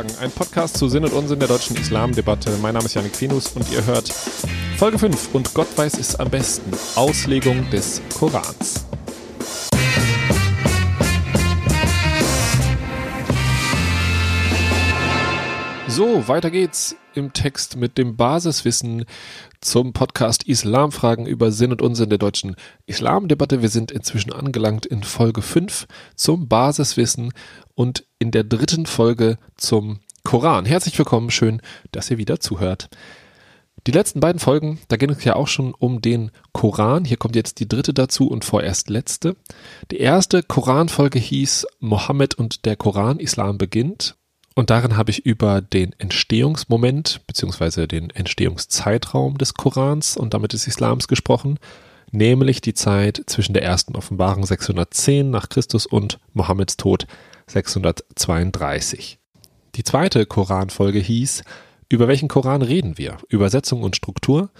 Islamfragen, ein Podcast zu Sinn und Unsinn der deutschen Islamdebatte. Mein Name ist Janik Finus und ihr hört Folge 5 und Gott weiß es am besten. Auslegung des Korans. So, weiter geht's im Text mit dem Basiswissen zum Podcast Islamfragen über Sinn und Unsinn der deutschen Islamdebatte. Wir sind inzwischen angelangt in Folge 5 zum Basiswissen und in der dritten Folge zum Koran. Herzlich willkommen, schön, dass ihr wieder zuhört. Die letzten beiden Folgen, da ging es ja auch schon um den Koran. Hier kommt jetzt die dritte dazu und vorerst letzte. Die erste Koranfolge hieß Mohammed und der Koran, Islam beginnt. Und darin habe ich über den Entstehungsmoment bzw. den Entstehungszeitraum des Korans und damit des Islams gesprochen, nämlich die Zeit zwischen der ersten Offenbarung 610 nach Christus und Mohammeds Tod 632. Die zweite Koranfolge hieß Über welchen Koran reden wir? Übersetzung und Struktur.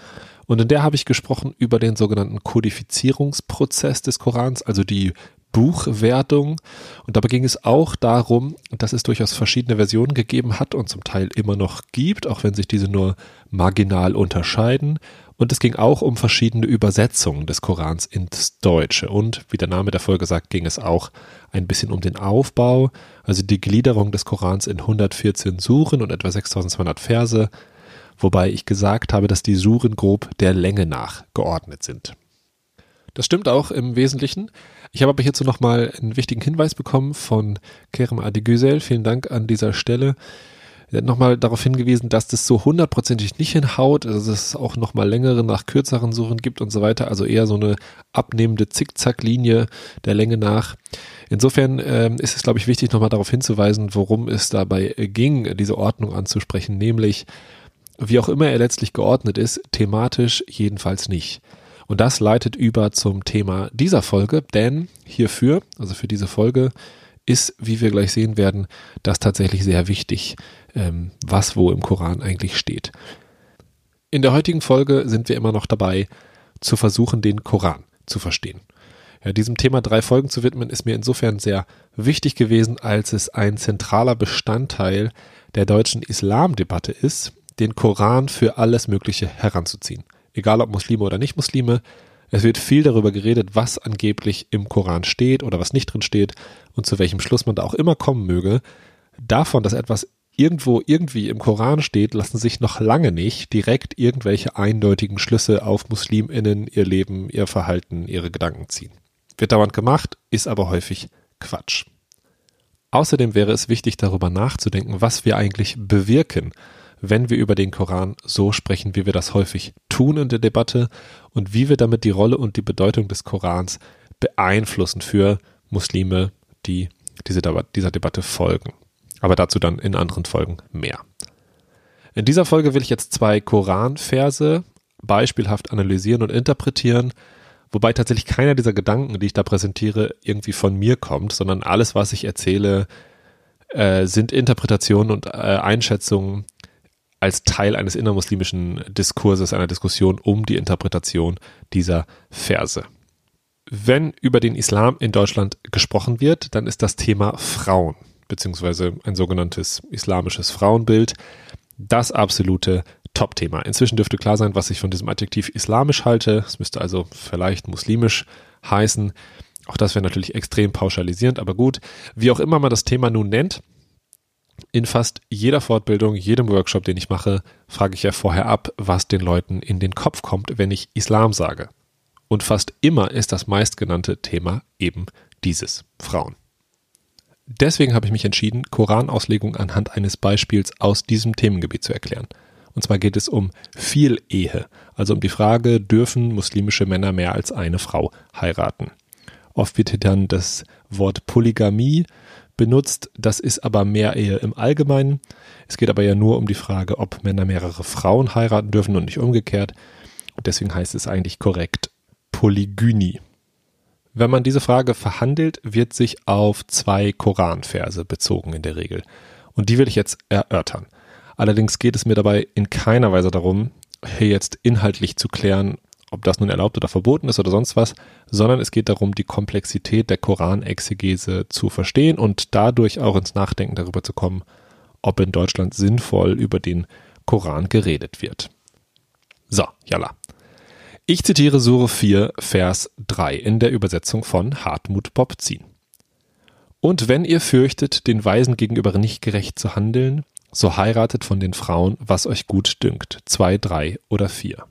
Und in der habe ich gesprochen über den sogenannten Kodifizierungsprozess des Korans, also die Buchwertung. Und dabei ging es auch darum, dass es durchaus verschiedene Versionen gegeben hat und zum Teil immer noch gibt, auch wenn sich diese nur marginal unterscheiden. Und es ging auch um verschiedene Übersetzungen des Korans ins Deutsche. Und wie der Name der Folge sagt, ging es auch ein bisschen um den Aufbau, also die Gliederung des Korans in 114 Suren und etwa 6200 Verse, wobei ich gesagt habe, dass die Suren grob der Länge nach geordnet sind. Das stimmt auch im Wesentlichen. Ich habe aber hierzu nochmal einen wichtigen Hinweis bekommen von Kerem Adigüsel. Vielen Dank an dieser Stelle. Er hat nochmal darauf hingewiesen, dass das so hundertprozentig nicht hinhaut, dass es auch nochmal längere nach kürzeren Suchen gibt und so weiter, also eher so eine abnehmende Zickzacklinie der Länge nach. Insofern ähm, ist es, glaube ich, wichtig, nochmal darauf hinzuweisen, worum es dabei ging, diese Ordnung anzusprechen, nämlich wie auch immer er letztlich geordnet ist, thematisch jedenfalls nicht. Und das leitet über zum Thema dieser Folge, denn hierfür, also für diese Folge, ist, wie wir gleich sehen werden, das tatsächlich sehr wichtig, ähm, was wo im Koran eigentlich steht. In der heutigen Folge sind wir immer noch dabei, zu versuchen, den Koran zu verstehen. Ja, diesem Thema drei Folgen zu widmen, ist mir insofern sehr wichtig gewesen, als es ein zentraler Bestandteil der deutschen Islamdebatte ist, den Koran für alles Mögliche heranzuziehen egal ob Muslime oder nicht Muslime. Es wird viel darüber geredet, was angeblich im Koran steht oder was nicht drin steht und zu welchem Schluss man da auch immer kommen möge. Davon, dass etwas irgendwo irgendwie im Koran steht, lassen sich noch lange nicht direkt irgendwelche eindeutigen Schlüsse auf Musliminnen, ihr Leben, ihr Verhalten, ihre Gedanken ziehen. Wird dauernd gemacht, ist aber häufig Quatsch. Außerdem wäre es wichtig, darüber nachzudenken, was wir eigentlich bewirken, wenn wir über den Koran so sprechen, wie wir das häufig tun in der Debatte und wie wir damit die Rolle und die Bedeutung des Korans beeinflussen für Muslime, die diese, dieser Debatte folgen. Aber dazu dann in anderen Folgen mehr. In dieser Folge will ich jetzt zwei Koranverse beispielhaft analysieren und interpretieren, wobei tatsächlich keiner dieser Gedanken, die ich da präsentiere, irgendwie von mir kommt, sondern alles, was ich erzähle, äh, sind Interpretationen und äh, Einschätzungen als Teil eines innermuslimischen Diskurses, einer Diskussion um die Interpretation dieser Verse. Wenn über den Islam in Deutschland gesprochen wird, dann ist das Thema Frauen, beziehungsweise ein sogenanntes islamisches Frauenbild, das absolute Top-Thema. Inzwischen dürfte klar sein, was ich von diesem Adjektiv islamisch halte. Es müsste also vielleicht muslimisch heißen. Auch das wäre natürlich extrem pauschalisierend, aber gut. Wie auch immer man das Thema nun nennt, in fast jeder Fortbildung, jedem Workshop, den ich mache, frage ich ja vorher ab, was den Leuten in den Kopf kommt, wenn ich Islam sage. Und fast immer ist das meistgenannte Thema eben dieses Frauen. Deswegen habe ich mich entschieden, Koranauslegung anhand eines Beispiels aus diesem Themengebiet zu erklären. Und zwar geht es um Vielehe, also um die Frage, dürfen muslimische Männer mehr als eine Frau heiraten? Oft wird dann das Wort Polygamie benutzt. Das ist aber mehr Ehe im Allgemeinen. Es geht aber ja nur um die Frage, ob Männer mehrere Frauen heiraten dürfen und nicht umgekehrt. Und deswegen heißt es eigentlich korrekt Polygynie. Wenn man diese Frage verhandelt, wird sich auf zwei Koranverse bezogen in der Regel. Und die will ich jetzt erörtern. Allerdings geht es mir dabei in keiner Weise darum, hier jetzt inhaltlich zu klären, ob das nun erlaubt oder verboten ist oder sonst was, sondern es geht darum, die Komplexität der Koranexegese zu verstehen und dadurch auch ins Nachdenken darüber zu kommen, ob in Deutschland sinnvoll über den Koran geredet wird. So, yalla. Ich zitiere Sure 4, Vers 3 in der Übersetzung von Hartmut Popzin. Und wenn ihr fürchtet, den Weisen gegenüber nicht gerecht zu handeln, so heiratet von den Frauen, was euch gut dünkt. Zwei, drei oder vier.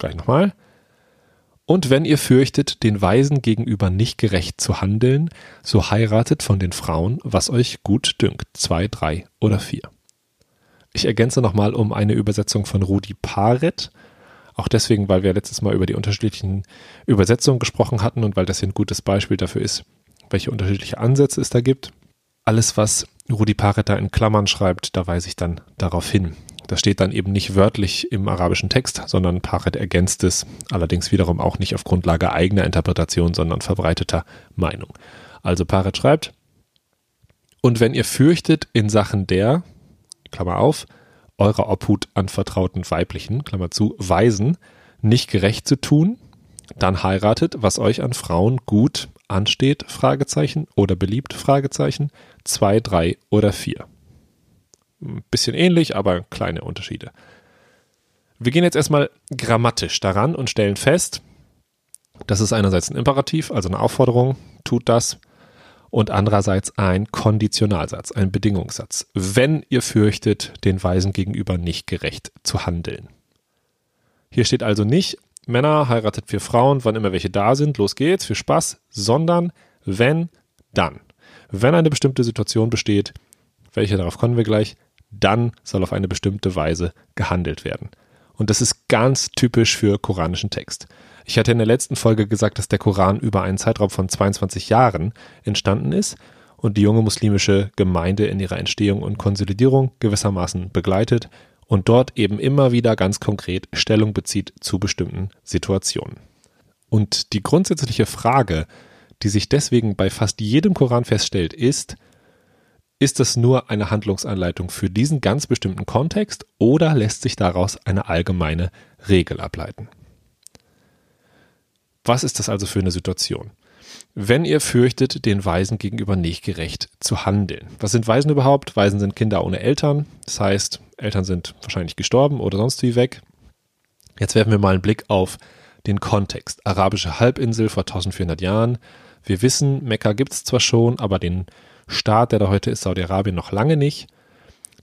Gleich nochmal. Und wenn ihr fürchtet, den Weisen gegenüber nicht gerecht zu handeln, so heiratet von den Frauen, was euch gut dünkt. Zwei, drei oder vier. Ich ergänze nochmal um eine Übersetzung von Rudi Paret. Auch deswegen, weil wir letztes Mal über die unterschiedlichen Übersetzungen gesprochen hatten und weil das hier ein gutes Beispiel dafür ist, welche unterschiedliche Ansätze es da gibt. Alles, was Rudi Paret da in Klammern schreibt, da weise ich dann darauf hin. Das steht dann eben nicht wörtlich im arabischen Text, sondern Paret ergänzt es, allerdings wiederum auch nicht auf Grundlage eigener Interpretation, sondern verbreiteter Meinung. Also Paret schreibt, und wenn ihr fürchtet in Sachen der, Klammer auf, eurer Obhut anvertrauten weiblichen, Klammer zu, Weisen, nicht gerecht zu tun, dann heiratet, was euch an Frauen gut ansteht, Fragezeichen, oder beliebt, Fragezeichen, zwei, drei oder vier. Ein bisschen ähnlich, aber kleine Unterschiede. Wir gehen jetzt erstmal grammatisch daran und stellen fest, das ist einerseits ein Imperativ, also eine Aufforderung, tut das, und andererseits ein Konditionalsatz, ein Bedingungssatz. Wenn ihr fürchtet, den Weisen gegenüber nicht gerecht zu handeln. Hier steht also nicht, Männer heiratet vier Frauen, wann immer welche da sind, los geht's, für Spaß, sondern wenn, dann. Wenn eine bestimmte Situation besteht, welche darauf kommen wir gleich, dann soll auf eine bestimmte Weise gehandelt werden. Und das ist ganz typisch für koranischen Text. Ich hatte in der letzten Folge gesagt, dass der Koran über einen Zeitraum von 22 Jahren entstanden ist und die junge muslimische Gemeinde in ihrer Entstehung und Konsolidierung gewissermaßen begleitet und dort eben immer wieder ganz konkret Stellung bezieht zu bestimmten Situationen. Und die grundsätzliche Frage, die sich deswegen bei fast jedem Koran feststellt, ist, ist das nur eine Handlungsanleitung für diesen ganz bestimmten Kontext oder lässt sich daraus eine allgemeine Regel ableiten? Was ist das also für eine Situation? Wenn ihr fürchtet, den Weisen gegenüber nicht gerecht zu handeln. Was sind Waisen überhaupt? Waisen sind Kinder ohne Eltern. Das heißt, Eltern sind wahrscheinlich gestorben oder sonst wie weg. Jetzt werfen wir mal einen Blick auf den Kontext. Arabische Halbinsel vor 1400 Jahren. Wir wissen, Mekka gibt es zwar schon, aber den Staat, der da heute ist, Saudi-Arabien, noch lange nicht.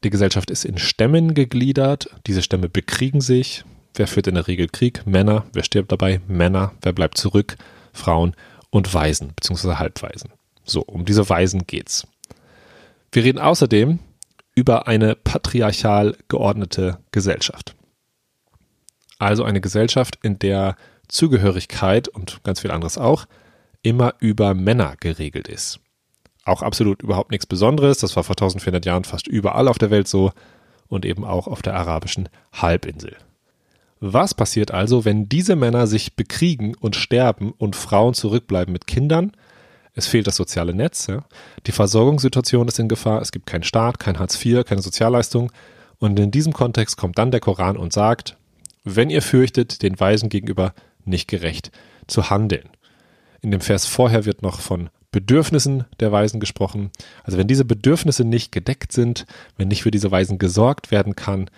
Die Gesellschaft ist in Stämmen gegliedert. Diese Stämme bekriegen sich. Wer führt in der Regel Krieg? Männer. Wer stirbt dabei? Männer. Wer bleibt zurück? Frauen und Waisen bzw. Halbwaisen. So, um diese Waisen geht's. Wir reden außerdem über eine patriarchal geordnete Gesellschaft. Also eine Gesellschaft, in der Zugehörigkeit und ganz viel anderes auch immer über Männer geregelt ist auch absolut überhaupt nichts Besonderes. Das war vor 1400 Jahren fast überall auf der Welt so und eben auch auf der arabischen Halbinsel. Was passiert also, wenn diese Männer sich bekriegen und sterben und Frauen zurückbleiben mit Kindern? Es fehlt das soziale Netz. Ja? Die Versorgungssituation ist in Gefahr. Es gibt keinen Staat, kein Hartz IV, keine Sozialleistung. Und in diesem Kontext kommt dann der Koran und sagt, wenn ihr fürchtet, den Weisen gegenüber nicht gerecht zu handeln. In dem Vers vorher wird noch von Bedürfnissen der Weisen gesprochen. Also wenn diese Bedürfnisse nicht gedeckt sind, wenn nicht für diese Weisen gesorgt werden kann,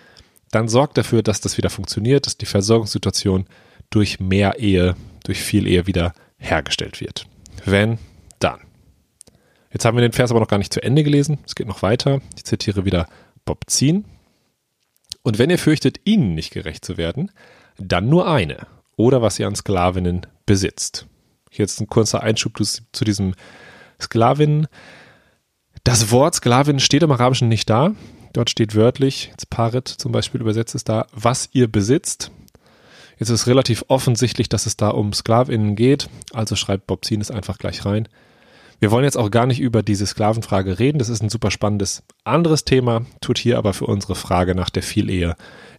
dann sorgt dafür, dass das wieder funktioniert, dass die Versorgungssituation durch mehr Ehe, durch viel Ehe wieder hergestellt wird. Wenn, dann. Jetzt haben wir den Vers aber noch gar nicht zu Ende gelesen. Es geht noch weiter. Ich zitiere wieder Bob Zien. Und wenn ihr fürchtet, ihnen nicht gerecht zu werden, dann nur eine oder was ihr an Sklavinnen besitzt. Jetzt ein kurzer Einschub zu diesem Sklavin. Das Wort Sklavin steht im Arabischen nicht da. Dort steht wörtlich, jetzt Parit zum Beispiel übersetzt es da, was ihr besitzt. Jetzt ist relativ offensichtlich, dass es da um Sklavinnen geht, also schreibt Bob Zin es einfach gleich rein. Wir wollen jetzt auch gar nicht über diese Sklavenfrage reden, das ist ein super spannendes anderes Thema, tut hier aber für unsere Frage nach der Vielehe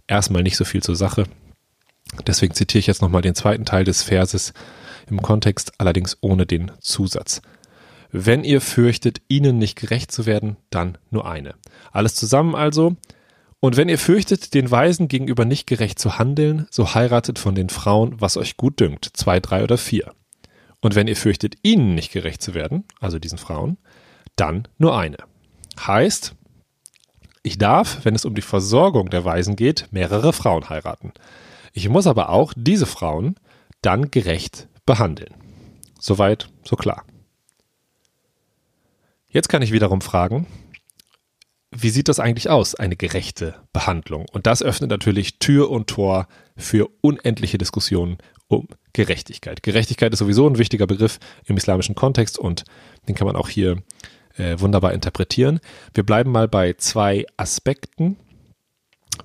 erstmal nicht so viel zur Sache. Deswegen zitiere ich jetzt nochmal den zweiten Teil des Verses, im Kontext allerdings ohne den Zusatz. Wenn ihr fürchtet, ihnen nicht gerecht zu werden, dann nur eine. Alles zusammen also. Und wenn ihr fürchtet, den Weisen gegenüber nicht gerecht zu handeln, so heiratet von den Frauen, was euch gut dünkt, zwei, drei oder vier. Und wenn ihr fürchtet, ihnen nicht gerecht zu werden, also diesen Frauen, dann nur eine. Heißt, Ich darf, wenn es um die Versorgung der Waisen geht, mehrere Frauen heiraten. Ich muss aber auch diese Frauen dann gerecht behandeln. Soweit, so klar. Jetzt kann ich wiederum fragen, wie sieht das eigentlich aus, eine gerechte Behandlung? Und das öffnet natürlich Tür und Tor für unendliche Diskussionen um Gerechtigkeit. Gerechtigkeit ist sowieso ein wichtiger Begriff im islamischen Kontext und den kann man auch hier äh, wunderbar interpretieren. Wir bleiben mal bei zwei Aspekten.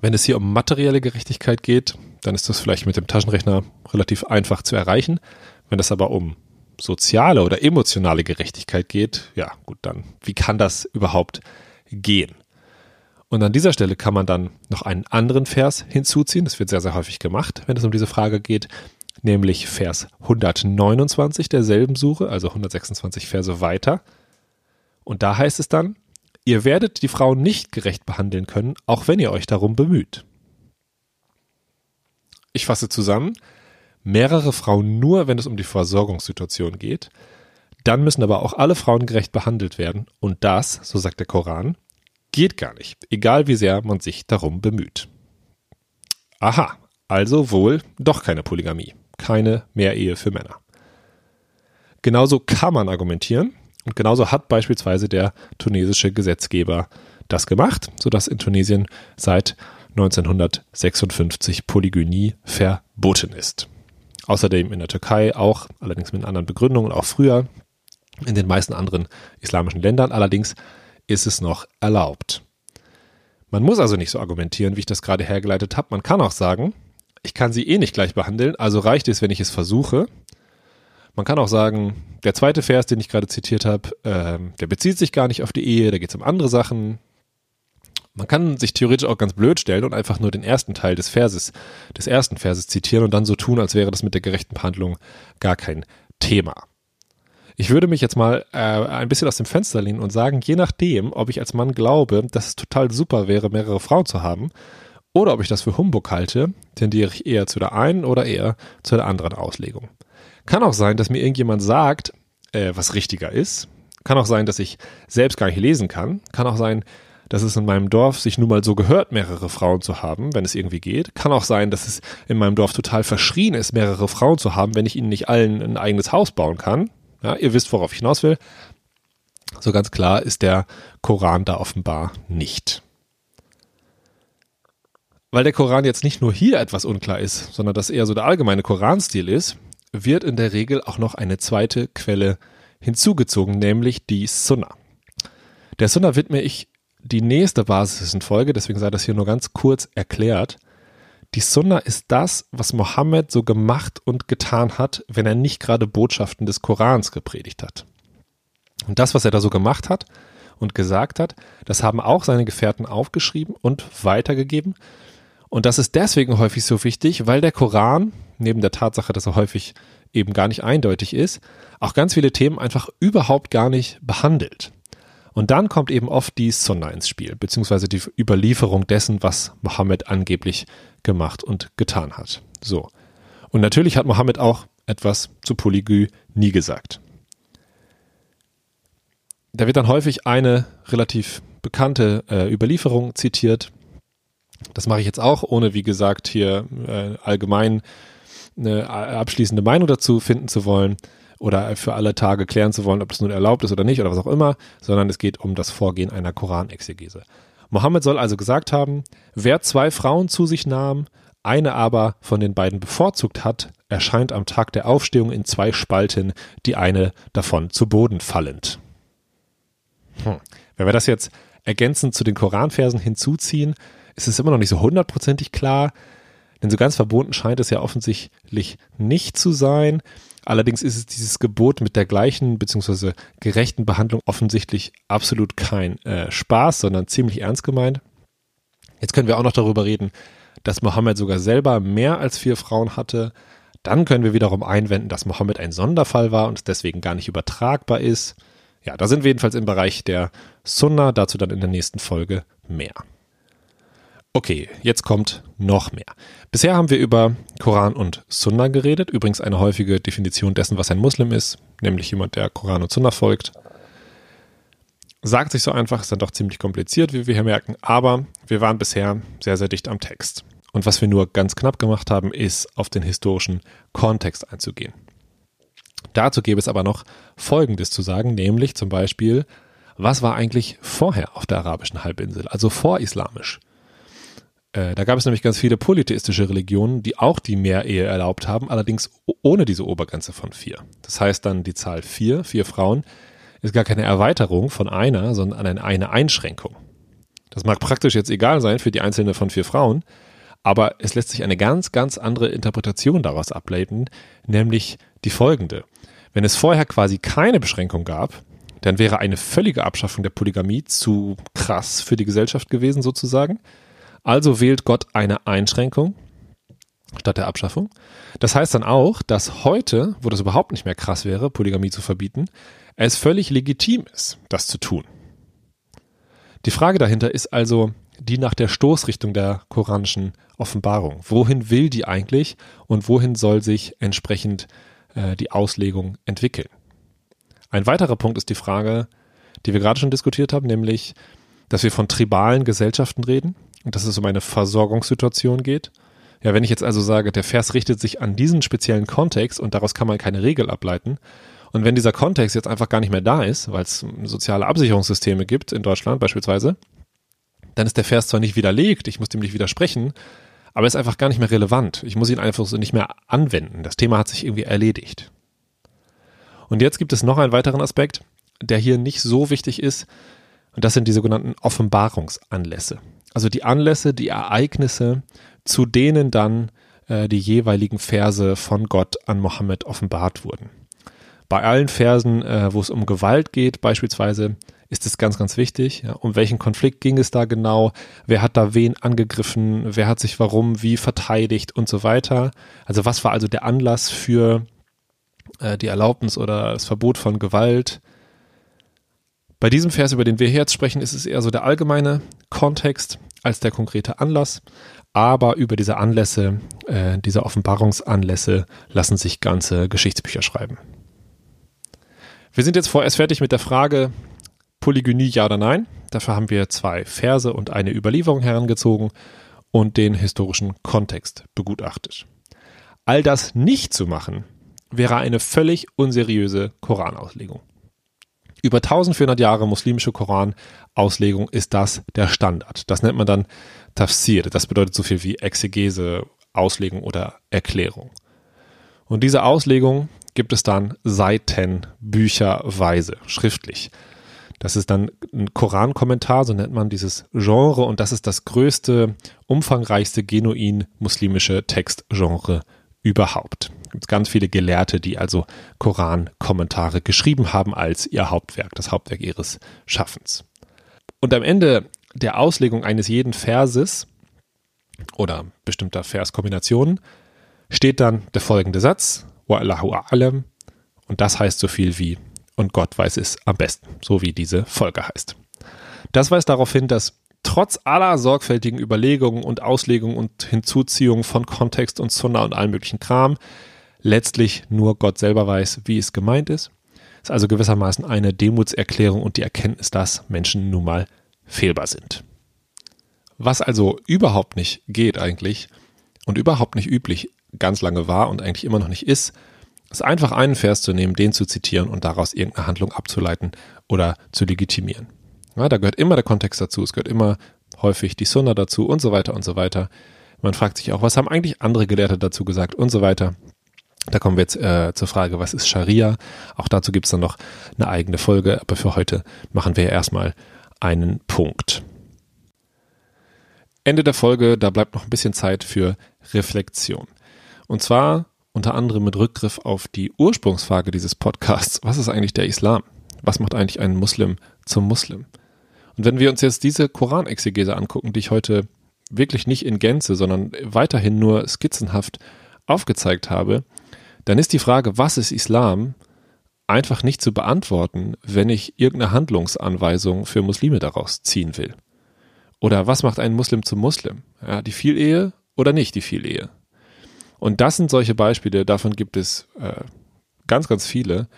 Wenn es hier um materielle Gerechtigkeit geht, dann ist das vielleicht mit dem Taschenrechner relativ einfach zu erreichen. Wenn es aber um soziale oder emotionale Gerechtigkeit geht, ja gut, dann wie kann das überhaupt gehen? Und an dieser Stelle kann man dann noch einen anderen Vers hinzuziehen. Das wird sehr, sehr häufig gemacht, wenn es um diese Frage geht, nämlich Vers 129 derselben Suche, also 126 Verse weiter. Und da heißt es dann, ihr werdet die Frauen nicht gerecht behandeln können, auch wenn ihr euch darum bemüht. Ich fasse zusammen, mehrere Frauen nur, wenn es um die Versorgungssituation geht. Dann müssen aber auch alle Frauen gerecht behandelt werden. Und das, so sagt der Koran, geht gar nicht, egal wie sehr man sich darum bemüht. Aha, also wohl doch keine Polygamie, keine Mehrehe für Männer. Genauso kann man argumentieren und genauso hat beispielsweise der tunesische Gesetzgeber das gemacht, sodass in Tunesien seit 1956 Polygynie verboten ist. Außerdem in der Türkei auch, allerdings mit anderen Begründungen, auch früher in den meisten anderen islamischen Ländern. Allerdings ist es noch erlaubt. Man muss also nicht so argumentieren, wie ich das gerade hergeleitet habe. Man kann auch sagen, ich kann sie eh nicht gleich behandeln, also reicht es, wenn ich es versuche. Man kann auch sagen, der zweite Vers, den ich gerade zitiert habe, äh, der bezieht sich gar nicht auf die Ehe, da geht es um andere Sachen. Man kann sich theoretisch auch ganz blöd stellen und einfach nur den ersten Teil des Verses, des ersten Verses zitieren und dann so tun, als wäre das mit der gerechten Behandlung gar kein Thema. Ich würde mich jetzt mal äh, ein bisschen aus dem Fenster lehnen und sagen, je nachdem, ob ich als Mann glaube, dass es total super wäre, mehrere Frauen zu haben, oder ob ich das für Humbug halte, tendiere ich eher zu der einen oder eher zu der anderen Auslegung. Kann auch sein, dass mir irgendjemand sagt, äh, was richtiger ist. Kann auch sein, dass ich selbst gar nicht lesen kann. Kann auch sein, dass es in meinem Dorf sich nun mal so gehört, mehrere Frauen zu haben, wenn es irgendwie geht. Kann auch sein, dass es in meinem Dorf total verschrien ist, mehrere Frauen zu haben, wenn ich ihnen nicht allen ein eigenes Haus bauen kann. Ja, ihr wisst, worauf ich hinaus will. So ganz klar ist der Koran da offenbar nicht. Weil der Koran jetzt nicht nur hier etwas unklar ist, sondern dass eher so der allgemeine Koranstil ist, wird in der Regel auch noch eine zweite Quelle hinzugezogen, nämlich die Sunna. Der Sunna widme ich die nächste Basisfolge, deswegen sei das hier nur ganz kurz erklärt. Die Sunna ist das, was Mohammed so gemacht und getan hat, wenn er nicht gerade Botschaften des Korans gepredigt hat. Und das, was er da so gemacht hat und gesagt hat, das haben auch seine Gefährten aufgeschrieben und weitergegeben. Und das ist deswegen häufig so wichtig, weil der Koran, neben der Tatsache, dass er häufig eben gar nicht eindeutig ist, auch ganz viele Themen einfach überhaupt gar nicht behandelt. Und dann kommt eben oft die Sunna ins Spiel, beziehungsweise die Überlieferung dessen, was Mohammed angeblich gemacht und getan hat. So. Und natürlich hat Mohammed auch etwas zu Polygü nie gesagt. Da wird dann häufig eine relativ bekannte äh, Überlieferung zitiert. Das mache ich jetzt auch, ohne wie gesagt hier äh, allgemein eine abschließende Meinung dazu finden zu wollen oder für alle Tage klären zu wollen, ob das nun erlaubt ist oder nicht oder was auch immer, sondern es geht um das Vorgehen einer Koranexegese. Mohammed soll also gesagt haben, wer zwei Frauen zu sich nahm, eine aber von den beiden bevorzugt hat, erscheint am Tag der Aufstehung in zwei Spalten, die eine davon zu Boden fallend. Hm. Wenn wir das jetzt ergänzend zu den Koranversen hinzuziehen, ist es immer noch nicht so hundertprozentig klar, denn so ganz verbunden scheint es ja offensichtlich nicht zu sein. Allerdings ist es dieses Gebot mit der gleichen bzw. gerechten Behandlung offensichtlich absolut kein äh, Spaß, sondern ziemlich ernst gemeint. Jetzt können wir auch noch darüber reden, dass Mohammed sogar selber mehr als vier Frauen hatte. Dann können wir wiederum einwenden, dass Mohammed ein Sonderfall war und es deswegen gar nicht übertragbar ist. Ja, da sind wir jedenfalls im Bereich der Sunna, dazu dann in der nächsten Folge mehr. Okay, jetzt kommt noch mehr. Bisher haben wir über Koran und Sunna geredet, übrigens eine häufige Definition dessen, was ein Muslim ist, nämlich jemand, der Koran und Sunna folgt. Sagt sich so einfach, ist dann doch ziemlich kompliziert, wie wir hier merken, aber wir waren bisher sehr, sehr dicht am Text. Und was wir nur ganz knapp gemacht haben, ist auf den historischen Kontext einzugehen. Dazu gäbe es aber noch Folgendes zu sagen, nämlich zum Beispiel, was war eigentlich vorher auf der arabischen Halbinsel, also vorislamisch? Äh, da gab es nämlich ganz viele polytheistische Religionen, die auch die Mehrehe erlaubt haben, allerdings ohne diese Obergrenze von vier. Das heißt dann die Zahl vier, vier Frauen, ist gar keine Erweiterung von einer, sondern eine, eine Einschränkung. Das mag praktisch jetzt egal sein für die einzelne von vier Frauen, aber es lässt sich eine ganz, ganz andere Interpretation daraus ableiten, nämlich die folgende. Wenn es vorher quasi keine Beschränkung gab, dann wäre eine völlige Abschaffung der Polygamie zu krass für die Gesellschaft gewesen sozusagen. Also wählt Gott eine Einschränkung statt der Abschaffung. Das heißt dann auch, dass heute, wo das überhaupt nicht mehr krass wäre, Polygamie zu verbieten, es völlig legitim ist, das zu tun. Die Frage dahinter ist also die nach der Stoßrichtung der koranischen Offenbarung. Wohin will die eigentlich und wohin soll sich entsprechend äh, die Auslegung entwickeln? Ein weiterer Punkt ist die Frage, die wir gerade schon diskutiert haben, nämlich, dass wir von tribalen Gesellschaften reden dass es um eine Versorgungssituation geht. Ja, wenn ich jetzt also sage, der Vers richtet sich an diesen speziellen Kontext und daraus kann man keine Regel ableiten, und wenn dieser Kontext jetzt einfach gar nicht mehr da ist, weil es soziale Absicherungssysteme gibt in Deutschland beispielsweise, dann ist der Vers zwar nicht widerlegt, ich muss dem nicht widersprechen, aber er ist einfach gar nicht mehr relevant. Ich muss ihn einfach so nicht mehr anwenden. Das Thema hat sich irgendwie erledigt. Und jetzt gibt es noch einen weiteren Aspekt, der hier nicht so wichtig ist, und das sind die sogenannten Offenbarungsanlässe. Also die Anlässe, die Ereignisse, zu denen dann äh, die jeweiligen Verse von Gott an Mohammed offenbart wurden. Bei allen Versen, äh, wo es um Gewalt geht, beispielsweise, ist es ganz, ganz wichtig. Ja, um welchen Konflikt ging es da genau? Wer hat da wen angegriffen? Wer hat sich warum wie verteidigt und so weiter? Also was war also der Anlass für äh, die Erlaubnis oder das Verbot von Gewalt? Bei diesem Vers, über den wir jetzt sprechen, ist es eher so der allgemeine Kontext als der konkrete Anlass. Aber über diese Anlässe, äh, diese Offenbarungsanlässe lassen sich ganze Geschichtsbücher schreiben. Wir sind jetzt vorerst fertig mit der Frage Polygynie ja oder nein. Dafür haben wir zwei Verse und eine Überlieferung herangezogen und den historischen Kontext begutachtet. All das nicht zu machen, wäre eine völlig unseriöse Koranauslegung. Über 1400 Jahre muslimische Koranauslegung ist das der Standard. Das nennt man dann Tafsir. Das bedeutet so viel wie Exegese, Auslegung oder Erklärung. Und diese Auslegung gibt es dann Seiten, Bücherweise, schriftlich. Das ist dann ein Korankommentar, so nennt man dieses Genre, und das ist das größte, umfangreichste genuin muslimische Textgenre überhaupt. Es gibt ganz viele Gelehrte, die also Korankommentare geschrieben haben als ihr Hauptwerk, das Hauptwerk ihres Schaffens. Und am Ende der Auslegung eines jeden Verses oder bestimmter Verskombinationen steht dann der folgende Satz, Wallahu a'lam. Und das heißt so viel wie und Gott weiß es am besten, so wie diese Folge heißt. Das weist darauf hin, dass trotz aller sorgfältigen Überlegungen und Auslegungen und Hinzuziehungen von Kontext und Sunna und allem möglichen Kram letztlich nur Gott selber weiß, wie es gemeint ist. Ist also gewissermaßen eine Demutserklärung und die Erkenntnis, dass Menschen nun mal fehlbar sind. Was also überhaupt nicht geht eigentlich und überhaupt nicht üblich ganz lange war und eigentlich immer noch nicht ist, ist einfach einen Vers zu nehmen, den zu zitieren und daraus irgendeine Handlung abzuleiten oder zu legitimieren. Ja, da gehört immer der Kontext dazu, es gehört immer häufig die Sunna dazu und so weiter und so weiter. Man fragt sich auch, was haben eigentlich andere Gelehrte dazu gesagt und so weiter. Da kommen wir jetzt äh, zur Frage, was ist Scharia? Auch dazu gibt es dann noch eine eigene Folge, aber für heute machen wir erstmal einen Punkt. Ende der Folge, da bleibt noch ein bisschen Zeit für Reflexion. Und zwar unter anderem mit Rückgriff auf die Ursprungsfrage dieses Podcasts. Was ist eigentlich der Islam? Was macht eigentlich einen Muslim zum Muslim? Und wenn wir uns jetzt diese Koranexegese angucken, die ich heute wirklich nicht in Gänze, sondern weiterhin nur skizzenhaft aufgezeigt habe, dann ist die Frage, was ist Islam, einfach nicht zu beantworten, wenn ich irgendeine Handlungsanweisung für Muslime daraus ziehen will. Oder was macht einen Muslim zum Muslim? Ja, die Vielehe oder nicht die Vielehe? Und das sind solche Beispiele, davon gibt es äh, ganz, ganz viele,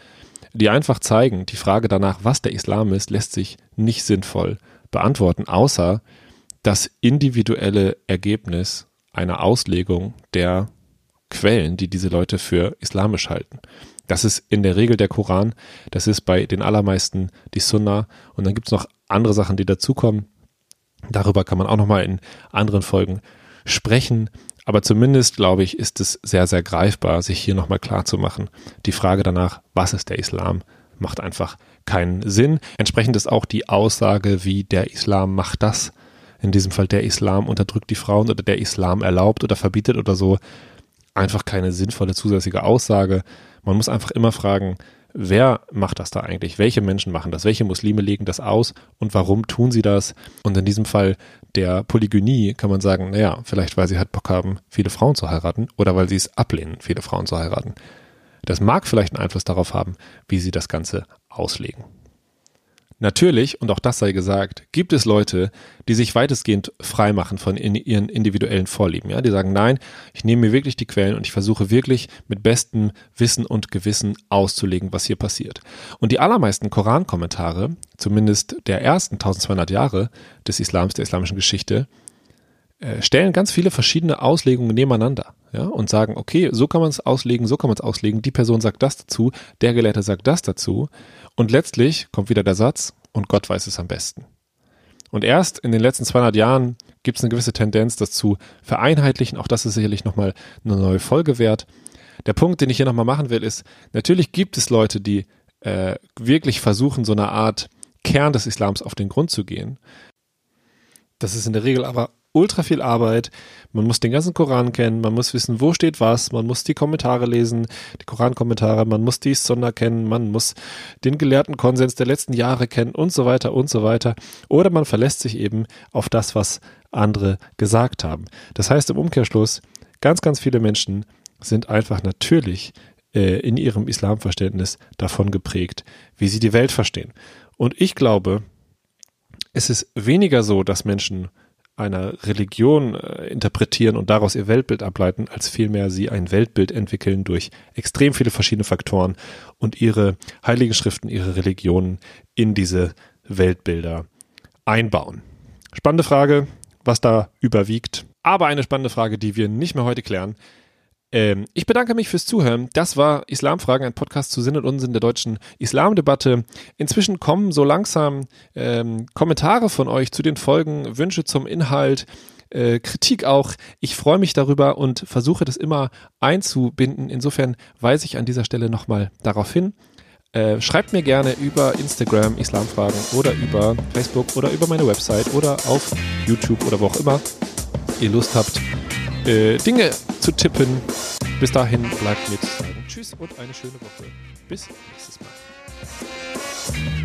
die einfach zeigen, die Frage danach, was der Islam ist, lässt sich nicht sinnvoll beantworten, außer das individuelle Ergebnis einer Auslegung der Quellen, die diese Leute für islamisch halten. Das ist in der Regel der Koran, das ist bei den allermeisten die Sunna und dann gibt es noch andere Sachen, die dazukommen. Darüber kann man auch nochmal in anderen Folgen sprechen. Aber zumindest, glaube ich, ist es sehr, sehr greifbar, sich hier nochmal klar zu machen. Die Frage danach, was ist der Islam, macht einfach keinen Sinn. Entsprechend ist auch die Aussage, wie der Islam macht das, in diesem Fall der Islam unterdrückt die Frauen oder der Islam erlaubt oder verbietet oder so, einfach keine sinnvolle zusätzliche Aussage. Man muss einfach immer fragen, wer macht das da eigentlich? Welche Menschen machen das? Welche Muslime legen das aus? Und warum tun sie das? Und in diesem Fall der Polygynie kann man sagen, naja, vielleicht weil sie halt Bock haben, viele Frauen zu heiraten oder weil sie es ablehnen, viele Frauen zu heiraten. Das mag vielleicht einen Einfluss darauf haben, wie sie das Ganze auslegen. Natürlich, und auch das sei gesagt, gibt es Leute, die sich weitestgehend frei machen von in ihren individuellen Vorlieben. Ja, die sagen, nein, ich nehme mir wirklich die Quellen und ich versuche wirklich mit bestem Wissen und Gewissen auszulegen, was hier passiert. Und die allermeisten Korankommentare, zumindest der ersten 1200 Jahre des Islams, der islamischen Geschichte, äh, stellen ganz viele verschiedene Auslegungen nebeneinander ja, und sagen, okay, so kann man es auslegen, so kann man es auslegen, die Person sagt das dazu, der Gelehrte sagt das dazu und letztlich kommt wieder der Satz, und Gott weiß es am besten. Und erst in den letzten 200 Jahren gibt es eine gewisse Tendenz, das zu vereinheitlichen. Auch das ist sicherlich nochmal eine neue Folge wert. Der Punkt, den ich hier nochmal machen will, ist, natürlich gibt es Leute, die äh, wirklich versuchen, so eine Art Kern des Islams auf den Grund zu gehen. Das ist in der Regel aber ultra viel Arbeit. Man muss den ganzen Koran kennen, man muss wissen, wo steht was, man muss die Kommentare lesen, die Korankommentare, man muss die Sonder kennen, man muss den gelehrten Konsens der letzten Jahre kennen und so weiter und so weiter. Oder man verlässt sich eben auf das, was andere gesagt haben. Das heißt im Umkehrschluss, ganz, ganz viele Menschen sind einfach natürlich äh, in ihrem Islamverständnis davon geprägt, wie sie die Welt verstehen. Und ich glaube, es ist weniger so, dass Menschen einer Religion äh, interpretieren und daraus ihr Weltbild ableiten, als vielmehr sie ein Weltbild entwickeln durch extrem viele verschiedene Faktoren und ihre heiligen Schriften, ihre Religionen in diese Weltbilder einbauen. Spannende Frage, was da überwiegt. Aber eine spannende Frage, die wir nicht mehr heute klären, ähm, ich bedanke mich fürs Zuhören. Das war Islamfragen, ein Podcast zu Sinn und Unsinn der deutschen Islamdebatte. Inzwischen kommen so langsam ähm, Kommentare von euch zu den Folgen, Wünsche zum Inhalt. Äh, Kritik auch. Ich freue mich darüber und versuche das immer einzubinden. Insofern weise ich an dieser Stelle nochmal darauf hin. Äh, schreibt mir gerne über Instagram Islamfragen oder über Facebook oder über meine Website oder auf YouTube oder wo auch immer ihr Lust habt, äh, Dinge zu tippen. Bis dahin bleibt mir zu sagen Tschüss und eine schöne Woche. Bis nächstes Mal.